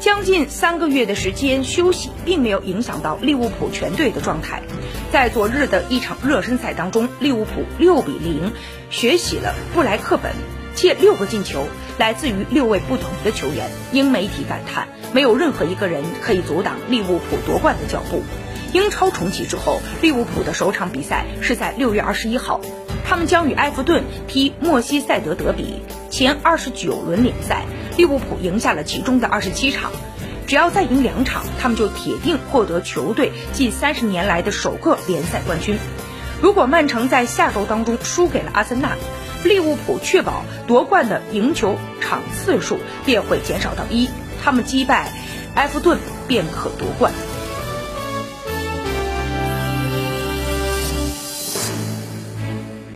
将近三个月的时间休息，并没有影响到利物浦全队的状态。在昨日的一场热身赛当中，利物浦六比零学习了布莱克本，借六个进球来自于六位不同的球员。英媒体感叹，没有任何一个人可以阻挡利物浦夺冠的脚步。英超重启之后，利物浦的首场比赛是在六月二十一号，他们将与埃弗顿踢莫西塞德德比。前二十九轮联赛，利物浦赢下了其中的二十七场，只要再赢两场，他们就铁定获得球队近三十年来的首个联赛冠军。如果曼城在下周当中输给了阿森纳，利物浦确保夺冠的赢球场次数便会减少到一，他们击败埃弗顿便可夺冠。